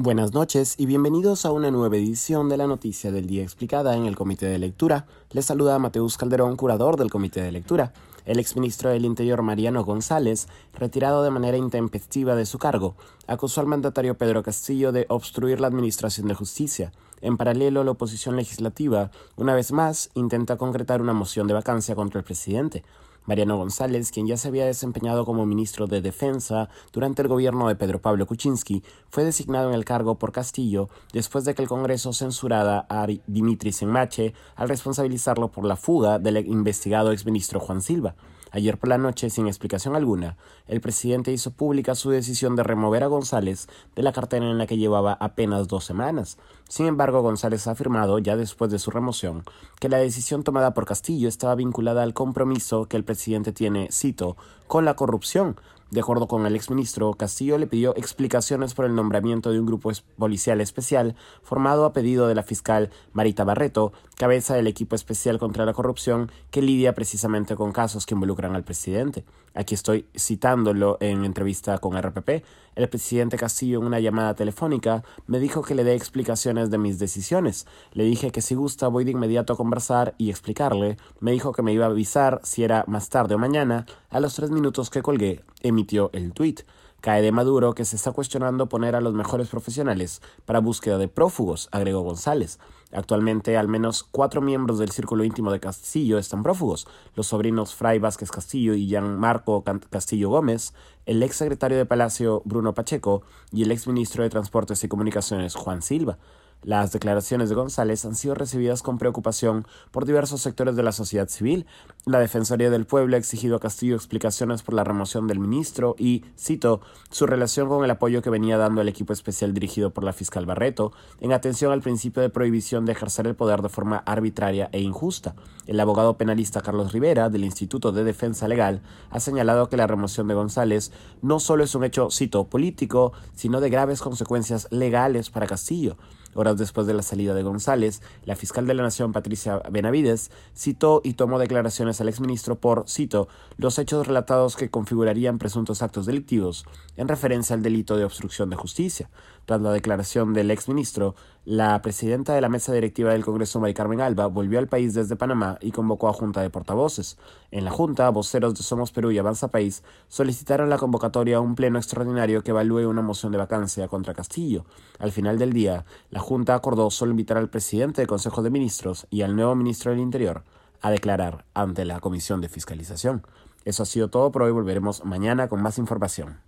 Buenas noches y bienvenidos a una nueva edición de la Noticia del Día Explicada en el Comité de Lectura. Les saluda Mateus Calderón, curador del Comité de Lectura. El exministro del Interior Mariano González, retirado de manera intempestiva de su cargo, acusó al mandatario Pedro Castillo de obstruir la Administración de Justicia. En paralelo, la oposición legislativa, una vez más, intenta concretar una moción de vacancia contra el presidente. Mariano González, quien ya se había desempeñado como ministro de Defensa durante el gobierno de Pedro Pablo Kuczynski, fue designado en el cargo por Castillo después de que el Congreso censurara a Dimitri Senmache al responsabilizarlo por la fuga del investigado exministro Juan Silva. Ayer por la noche, sin explicación alguna, el presidente hizo pública su decisión de remover a González de la cartera en la que llevaba apenas dos semanas. Sin embargo, González ha afirmado, ya después de su remoción, que la decisión tomada por Castillo estaba vinculada al compromiso que el presidente tiene, cito, con la corrupción, de acuerdo con el exministro, Castillo le pidió explicaciones por el nombramiento de un grupo policial especial formado a pedido de la fiscal Marita Barreto, cabeza del equipo especial contra la corrupción que lidia precisamente con casos que involucran al presidente. Aquí estoy citándolo en entrevista con RPP. El presidente Castillo en una llamada telefónica me dijo que le dé explicaciones de mis decisiones. Le dije que si gusta voy de inmediato a conversar y explicarle. Me dijo que me iba a avisar si era más tarde o mañana. A los tres minutos que colgué, emitió el tuit. Cae de Maduro que se está cuestionando poner a los mejores profesionales para búsqueda de prófugos, agregó González. Actualmente, al menos cuatro miembros del círculo íntimo de Castillo están prófugos: los sobrinos Fray Vázquez Castillo y Marco Castillo Gómez, el ex secretario de Palacio Bruno Pacheco y el ex ministro de Transportes y Comunicaciones Juan Silva. Las declaraciones de González han sido recibidas con preocupación por diversos sectores de la sociedad civil. La Defensoría del Pueblo ha exigido a Castillo explicaciones por la remoción del ministro y, cito, su relación con el apoyo que venía dando el equipo especial dirigido por la fiscal Barreto, en atención al principio de prohibición de ejercer el poder de forma arbitraria e injusta. El abogado penalista Carlos Rivera, del Instituto de Defensa Legal, ha señalado que la remoción de González no solo es un hecho, cito, político, sino de graves consecuencias legales para Castillo. Horas después de la salida de González, la fiscal de la Nación, Patricia Benavides, citó y tomó declaraciones al exministro por, cito, los hechos relatados que configurarían presuntos actos delictivos, en referencia al delito de obstrucción de justicia. Tras la declaración del exministro, la presidenta de la mesa directiva del Congreso, Mari Carmen Alba, volvió al país desde Panamá y convocó a junta de portavoces. En la junta, voceros de Somos Perú y Avanza País solicitaron la convocatoria a un pleno extraordinario que evalúe una moción de vacancia contra Castillo. Al final del día, la junta acordó solo invitar al presidente del Consejo de Ministros y al nuevo ministro del Interior a declarar ante la Comisión de Fiscalización. Eso ha sido todo por hoy. Volveremos mañana con más información.